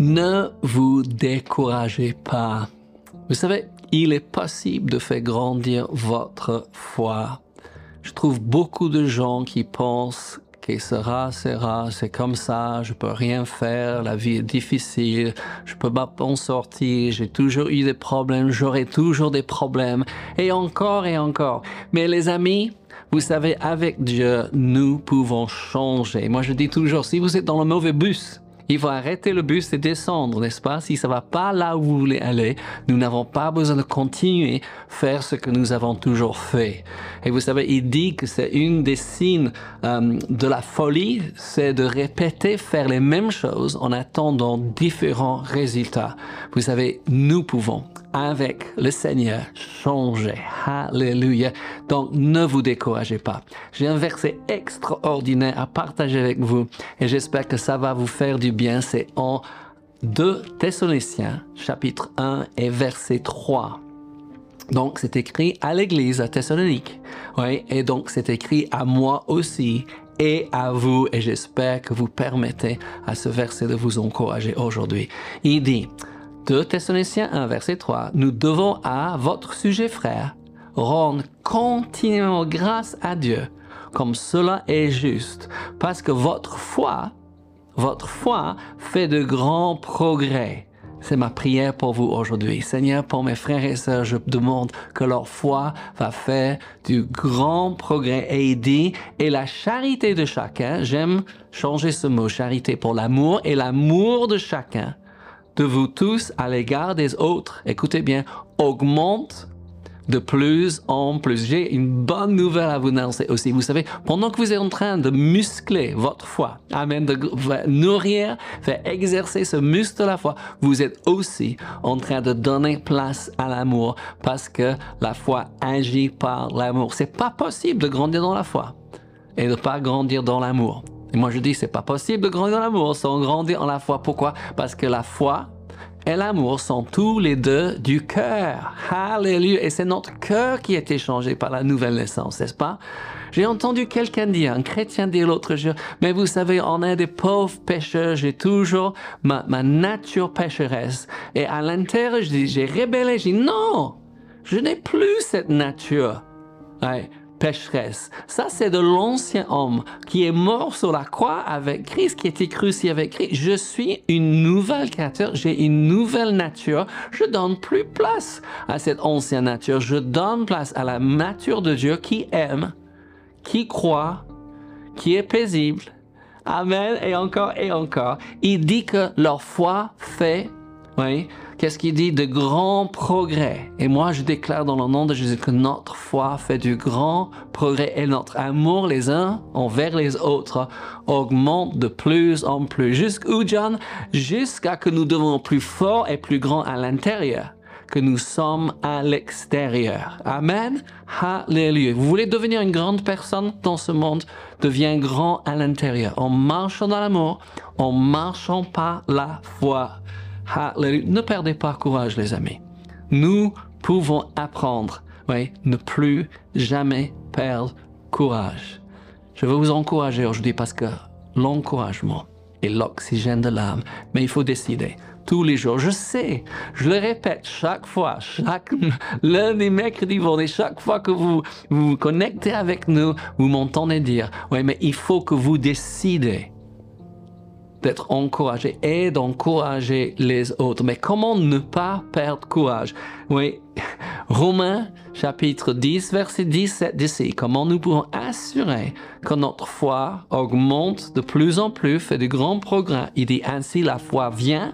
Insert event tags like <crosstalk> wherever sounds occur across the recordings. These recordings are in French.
Ne vous découragez pas. Vous savez, il est possible de faire grandir votre foi. Je trouve beaucoup de gens qui pensent que sera, sera, c'est comme ça, je peux rien faire, la vie est difficile, je peux pas en sortir, j'ai toujours eu des problèmes, j'aurai toujours des problèmes, et encore et encore. Mais les amis, vous savez, avec Dieu, nous pouvons changer. Moi, je dis toujours, si vous êtes dans le mauvais bus, il faut arrêter le bus et descendre, n'est-ce pas? Si ça va pas là où vous voulez aller, nous n'avons pas besoin de continuer faire ce que nous avons toujours fait. Et vous savez, il dit que c'est une des signes euh, de la folie, c'est de répéter, faire les mêmes choses en attendant différents résultats. Vous savez, nous pouvons avec le Seigneur changer. Alléluia. Donc ne vous découragez pas. J'ai un verset extraordinaire à partager avec vous et j'espère que ça va vous faire du bien. C'est en 2 Thessaloniciens chapitre 1 et verset 3. Donc, c'est écrit à l'église à Thessalonique. Oui, et donc c'est écrit à moi aussi et à vous. Et j'espère que vous permettez à ce verset de vous encourager aujourd'hui. Il dit, 2 Thessaloniciens 1, verset 3, nous devons à votre sujet, frère, rendre continuellement grâce à Dieu, comme cela est juste, parce que votre foi, votre foi fait de grands progrès. C'est ma prière pour vous aujourd'hui. Seigneur, pour mes frères et sœurs, je demande que leur foi va faire du grand progrès. Et il dit, et la charité de chacun, j'aime changer ce mot, charité pour l'amour, et l'amour de chacun de vous tous à l'égard des autres, écoutez bien, augmente de plus en plus. J'ai une bonne nouvelle à vous annoncer aussi. Vous savez, pendant que vous êtes en train de muscler votre foi, amen, de nourrir, faire exercer ce muscle de la foi, vous êtes aussi en train de donner place à l'amour parce que la foi agit par l'amour. C'est pas possible de grandir dans la foi et de pas grandir dans l'amour. Et moi je dis, c'est pas possible de grandir dans l'amour sans grandir en la foi. Pourquoi? Parce que la foi et l'amour sont tous les deux du cœur. Alléluia. Et c'est notre cœur qui est échangé par la nouvelle naissance, n'est-ce pas? J'ai entendu quelqu'un dire, un chrétien dire l'autre jour, mais vous savez, on est des pauvres pécheurs, j'ai toujours ma, ma nature pécheresse. Et à l'intérieur, j'ai rébellé, j'ai dit, non, je n'ai plus cette nature. Ouais pécheresse. Ça, c'est de l'ancien homme qui est mort sur la croix avec Christ, qui était crucifié avec Christ. Je suis une nouvelle créature, j'ai une nouvelle nature. Je donne plus place à cette ancienne nature. Je donne place à la nature de Dieu qui aime, qui croit, qui est paisible. Amen. Et encore et encore. Il dit que leur foi fait, oui, Qu'est-ce qu'il dit? De grands progrès. Et moi, je déclare dans le nom de Jésus que notre foi fait du grand progrès et notre amour les uns envers les autres augmente de plus en plus. Jusqu'où, John? Jusqu'à que nous devenons plus forts et plus grands à l'intérieur que nous sommes à l'extérieur. Amen. Alléluia. Vous voulez devenir une grande personne dans ce monde, deviens grand à l'intérieur, en marchant dans l'amour, en marchant par la foi. Ne perdez pas courage, les amis. Nous pouvons apprendre, oui, ne plus jamais perdre courage. Je veux vous encourager aujourd'hui parce que l'encouragement est l'oxygène de l'âme, mais il faut décider tous les jours. Je sais, je le répète chaque fois, chaque lundi, mercredi, vendredi, chaque fois que vous vous connectez avec nous, vous m'entendez dire, oui, mais il faut que vous décidez d'être encouragé et d'encourager les autres. Mais comment ne pas perdre courage? Oui, <laughs> Romains chapitre 10, verset 17 d'ici. Comment nous pouvons assurer que notre foi augmente de plus en plus, fait de grands progrès? Il dit ainsi, la foi vient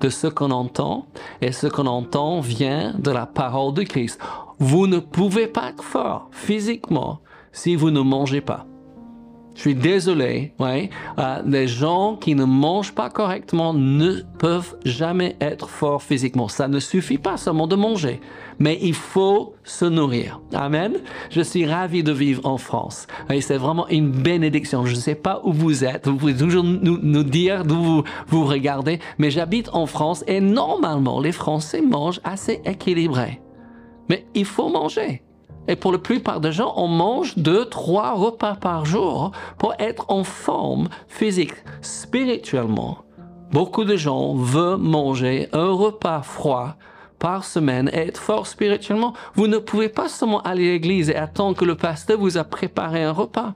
de ce qu'on entend et ce qu'on entend vient de la parole de Christ. Vous ne pouvez pas être fort physiquement si vous ne mangez pas. Je suis désolé, ouais. Euh, les gens qui ne mangent pas correctement ne peuvent jamais être forts physiquement. Ça ne suffit pas seulement de manger, mais il faut se nourrir. Amen. Je suis ravi de vivre en France. C'est vraiment une bénédiction. Je ne sais pas où vous êtes. Vous pouvez toujours nous, nous dire d'où vous, vous regardez, mais j'habite en France et normalement, les Français mangent assez équilibré. Mais il faut manger. Et pour la plupart des gens, on mange deux, trois repas par jour pour être en forme physique. Spirituellement, beaucoup de gens veulent manger un repas froid par semaine et être fort spirituellement. Vous ne pouvez pas seulement aller à l'église et attendre que le pasteur vous a préparé un repas.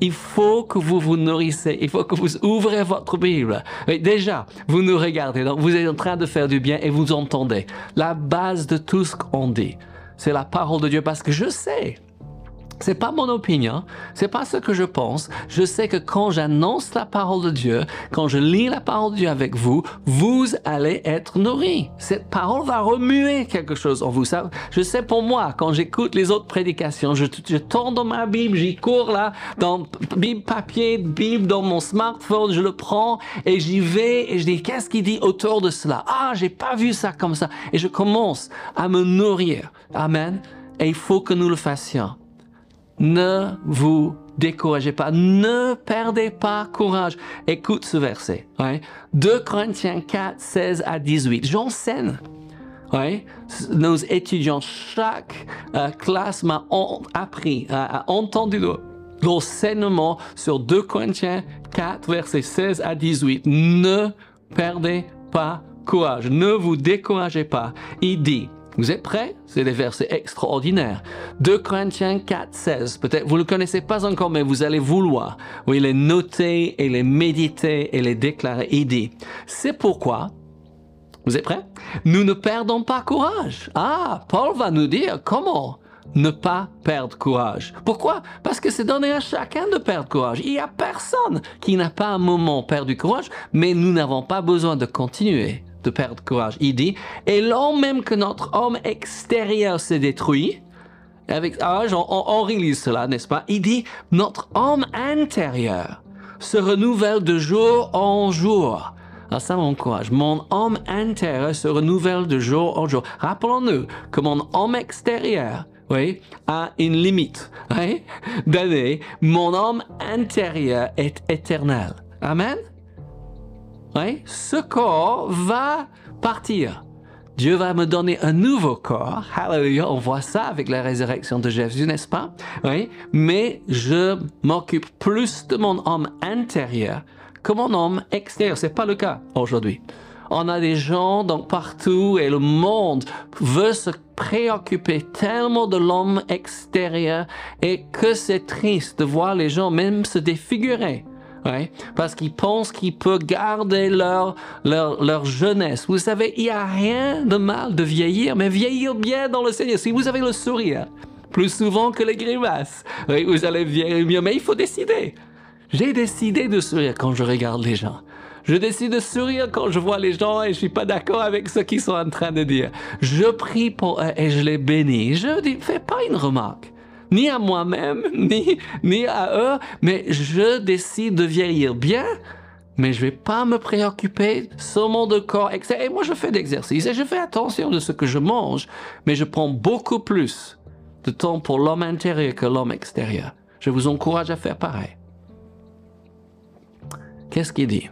Il faut que vous vous nourrissez. Il faut que vous ouvrez votre Bible. Mais déjà, vous nous regardez. Donc, vous êtes en train de faire du bien et vous entendez. La base de tout ce qu'on dit, c'est la parole de Dieu parce que je sais c'est pas mon opinion, c'est pas ce que je pense. Je sais que quand j'annonce la parole de Dieu, quand je lis la parole de Dieu avec vous, vous allez être nourris. Cette parole va remuer quelque chose en vous. Je sais pour moi, quand j'écoute les autres prédications, je, je tourne dans ma Bible, j'y cours là, dans Bible papier, Bible dans mon smartphone, je le prends et j'y vais et je dis qu'est-ce qu'il dit autour de cela? Ah, j'ai pas vu ça comme ça. Et je commence à me nourrir. Amen. Et il faut que nous le fassions. Ne vous découragez pas, ne perdez pas courage. Écoute ce verset. 2 Corinthiens 4, 16 à 18. J'enseigne. Nos étudiants, chaque euh, classe m'a appris, a, entendu l'enseignement sur 2 Corinthiens 4, verset 16 à 18. Ne perdez pas courage, ne vous découragez pas. Il dit, vous êtes prêts? C'est des versets extraordinaires. 2 Corinthiens 4, 16. Peut-être vous ne le connaissez pas encore, mais vous allez vouloir. Oui, les noter et les méditer et les déclarer. Il dit, c'est pourquoi, vous êtes prêts? Nous ne perdons pas courage. Ah, Paul va nous dire comment ne pas perdre courage. Pourquoi? Parce que c'est donné à chacun de perdre courage. Il n'y a personne qui n'a pas un moment perdu courage, mais nous n'avons pas besoin de continuer de perdre courage. Il dit, et l'homme même que notre homme extérieur se détruit, avec, ah, on, on réalise cela, n'est-ce pas? Il dit, notre homme intérieur se renouvelle de jour en jour. Alors ça m'encourage. Mon homme intérieur se renouvelle de jour en jour. Rappelons-nous que mon homme extérieur, oui, a une limite, oui, d'année. Mon homme intérieur est éternel. Amen? Oui, ce corps va partir. Dieu va me donner un nouveau corps. Hallelujah. On voit ça avec la résurrection de Jésus, n'est-ce pas? Oui. Mais je m'occupe plus de mon homme intérieur que mon homme extérieur. C'est pas le cas aujourd'hui. On a des gens donc partout et le monde veut se préoccuper tellement de l'homme extérieur et que c'est triste de voir les gens même se défigurer parce qu'ils pensent qu'ils peuvent garder leur, leur, leur jeunesse. Vous savez, il n'y a rien de mal de vieillir, mais vieillir bien dans le Seigneur. Si vous avez le sourire, plus souvent que les grimaces, vous allez vieillir mieux, mais il faut décider. J'ai décidé de sourire quand je regarde les gens. Je décide de sourire quand je vois les gens et je suis pas d'accord avec ce qu'ils sont en train de dire. Je prie pour eux et je les bénis. Je ne fais pas une remarque ni à moi-même, <laughs> ni, ni à eux, mais je décide de vieillir bien, mais je vais pas me préoccuper seulement de corps, Et moi, je fais d'exercice et je fais attention de ce que je mange, mais je prends beaucoup plus de temps pour l'homme intérieur que l'homme extérieur. Je vous encourage à faire pareil. Qu'est-ce qu'il dit?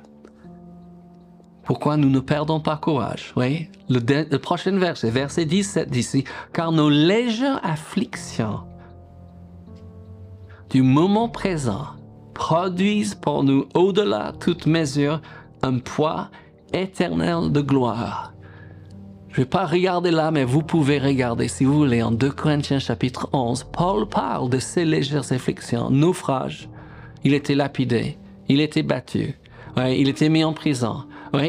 Pourquoi nous ne perdons pas courage? Oui, le, le prochain verset, verset 17 d'ici, car nos légères afflictions du moment présent produisent pour nous, au-delà toute mesure, un poids éternel de gloire. Je ne vais pas regarder là, mais vous pouvez regarder si vous voulez en 2 Corinthiens chapitre 11. Paul parle de ces légères afflictions, naufrages. Il était lapidé, il était battu, il était mis en prison.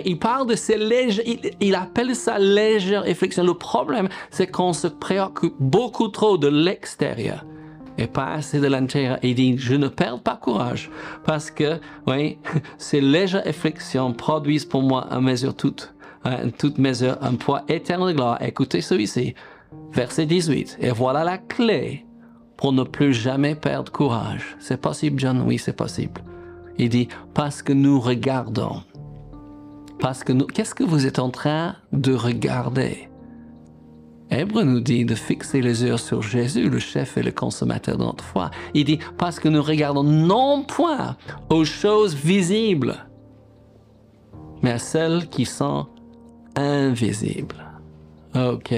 il parle de ces légères, il, il, appelle ça légère affliction. Le problème, c'est qu'on se préoccupe beaucoup trop de l'extérieur et assez de l'intérieur. Il dit, je ne perds pas courage parce que, oui, <laughs> ces légères afflictions produisent pour moi à mesure toute, toute mesure un poids éternel de gloire. Écoutez celui-ci, verset 18. Et voilà la clé pour ne plus jamais perdre courage. C'est possible, John? Oui, c'est possible. Il dit, parce que nous regardons. Parce que nous, qu'est-ce que vous êtes en train de regarder? Hébreu nous dit de fixer les yeux sur Jésus, le chef et le consommateur de notre foi. Il dit parce que nous regardons non point aux choses visibles, mais à celles qui sont invisibles. Ok.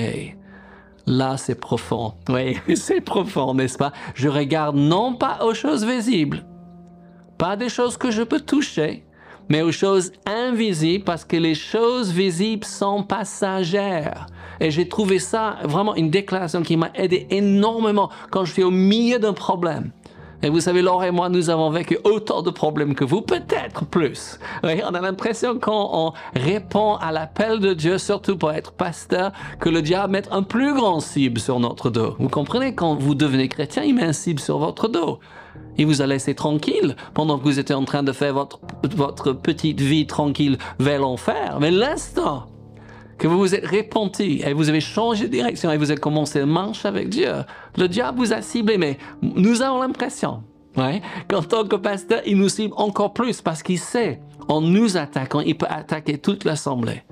Là, c'est profond. Oui, <laughs> c'est profond, n'est-ce pas? Je regarde non pas aux choses visibles, pas des choses que je peux toucher, mais aux choses invisibles parce que les choses visibles sont passagères. Et j'ai trouvé ça vraiment une déclaration qui m'a aidé énormément quand je suis au milieu d'un problème. Et vous savez, Laure et moi, nous avons vécu autant de problèmes que vous, peut-être plus. Oui, on a l'impression quand on répond à l'appel de Dieu, surtout pour être pasteur, que le diable met un plus grand cible sur notre dos. Vous comprenez, quand vous devenez chrétien, il met un cible sur votre dos. Il vous a laissé tranquille pendant que vous étiez en train de faire votre, votre petite vie tranquille vers l'enfer. Mais l'instant que vous vous êtes repenti et vous avez changé de direction et vous avez commencé à marcher avec Dieu, le diable vous a ciblé, mais nous avons l'impression ouais, qu'en tant que pasteur, il nous cible encore plus parce qu'il sait, en nous attaquant, il peut attaquer toute l'assemblée.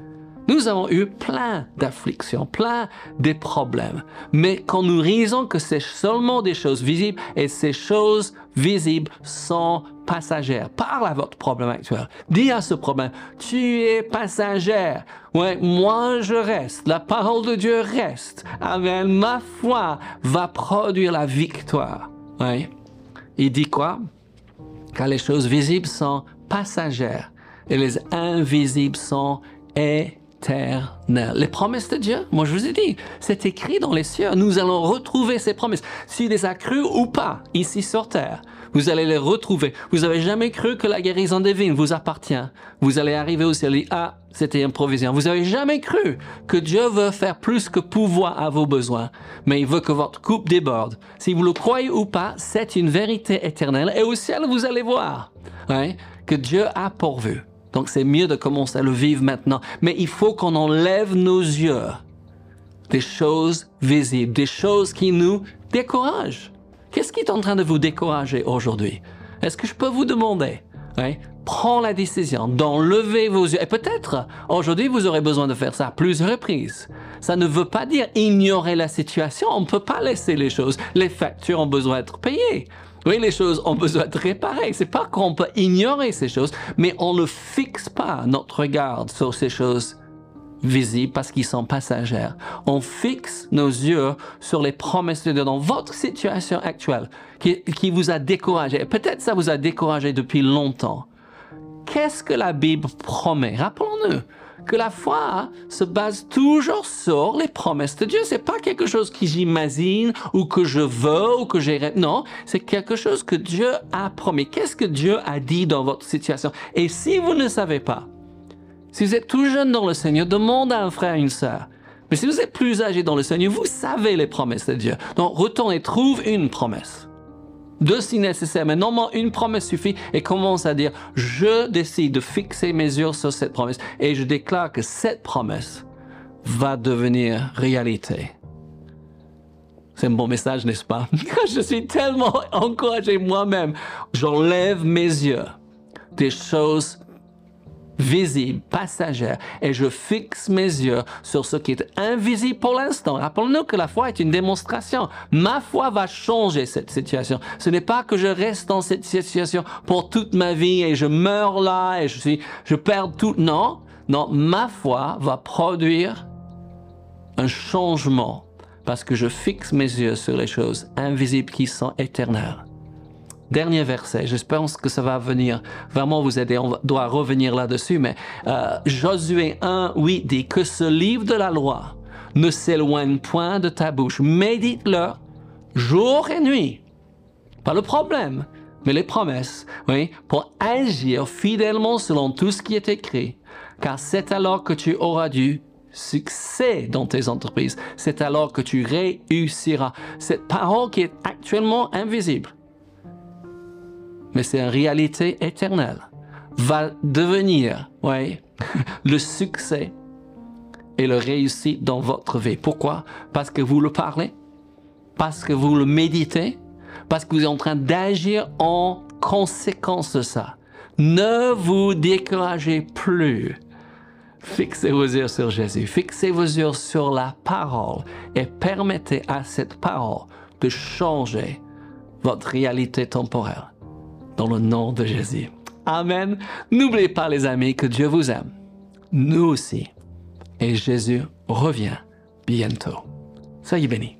Nous avons eu plein d'afflictions, plein de problèmes. Mais quand nous réalisons que c'est seulement des choses visibles et ces choses visibles sont passagères, parle à votre problème actuel. Dis à ce problème, tu es passagère. Ouais, moi je reste. La parole de Dieu reste. Avec ma foi va produire la victoire. Ouais. Il dit quoi? Car les choses visibles sont passagères et les invisibles sont éternelles les promesses de Dieu, moi je vous ai dit, c'est écrit dans les cieux. Nous allons retrouver ces promesses. S'il les a crues ou pas, ici sur terre, vous allez les retrouver. Vous n'avez jamais cru que la guérison divine vous appartient. Vous allez arriver au ciel et ah, c'était une provision. Vous n'avez jamais cru que Dieu veut faire plus que pouvoir à vos besoins, mais il veut que votre coupe déborde. Si vous le croyez ou pas, c'est une vérité éternelle. Et au ciel, vous allez voir hein, que Dieu a pourvu. Donc c'est mieux de commencer à le vivre maintenant. Mais il faut qu'on enlève nos yeux des choses visibles, des choses qui nous découragent. Qu'est-ce qui est en train de vous décourager aujourd'hui? Est-ce que je peux vous demander? Hein? Prends la décision d'enlever vos yeux. Et peut-être aujourd'hui vous aurez besoin de faire ça à plusieurs reprises. Ça ne veut pas dire ignorer la situation. On ne peut pas laisser les choses. Les factures ont besoin d'être payées. Oui, les choses ont besoin de réparer. C'est pas qu'on peut ignorer ces choses, mais on ne fixe pas notre regard sur ces choses visibles parce qu'ils sont passagères. On fixe nos yeux sur les promesses de Dieu dans votre situation actuelle qui, qui vous a découragé. Peut-être ça vous a découragé depuis longtemps. Qu'est-ce que la Bible promet? Rappelons-nous que la foi se base toujours sur les promesses de Dieu. C'est pas quelque chose que j'imagine ou que je veux ou que j'ai Non, c'est quelque chose que Dieu a promis. Qu'est-ce que Dieu a dit dans votre situation? Et si vous ne savez pas, si vous êtes tout jeune dans le Seigneur, demande à un frère, une sœur. Mais si vous êtes plus âgé dans le Seigneur, vous savez les promesses de Dieu. Donc retournez, trouve une promesse deux si nécessaire, mais normalement une promesse suffit et commence à dire, je décide de fixer mes yeux sur cette promesse et je déclare que cette promesse va devenir réalité. C'est un bon message, n'est-ce pas? <laughs> je suis tellement encouragé moi-même. J'enlève mes yeux des choses visible, passagère, et je fixe mes yeux sur ce qui est invisible pour l'instant. Rappelons-nous que la foi est une démonstration. Ma foi va changer cette situation. Ce n'est pas que je reste dans cette situation pour toute ma vie et je meurs là et je suis, je perds tout. Non, non, ma foi va produire un changement parce que je fixe mes yeux sur les choses invisibles qui sont éternelles. Dernier verset, j'espère que ça va venir vraiment vous aider, on doit revenir là-dessus, mais euh, Josué 1, oui, dit que ce livre de la loi ne s'éloigne point de ta bouche. Médite-le jour et nuit. Pas le problème, mais les promesses, oui, pour agir fidèlement selon tout ce qui est écrit. Car c'est alors que tu auras du succès dans tes entreprises. C'est alors que tu réussiras. Cette parole qui est actuellement invisible mais c'est une réalité éternelle, va devenir, ouais, <laughs> le succès et le réussite dans votre vie. Pourquoi? Parce que vous le parlez, parce que vous le méditez, parce que vous êtes en train d'agir en conséquence de ça. Ne vous découragez plus. Fixez vos yeux sur Jésus, fixez vos yeux sur la parole et permettez à cette parole de changer votre réalité temporelle dans le nom de Jésus. Amen. N'oubliez pas les amis que Dieu vous aime. Nous aussi. Et Jésus revient bientôt. Soyez bénis.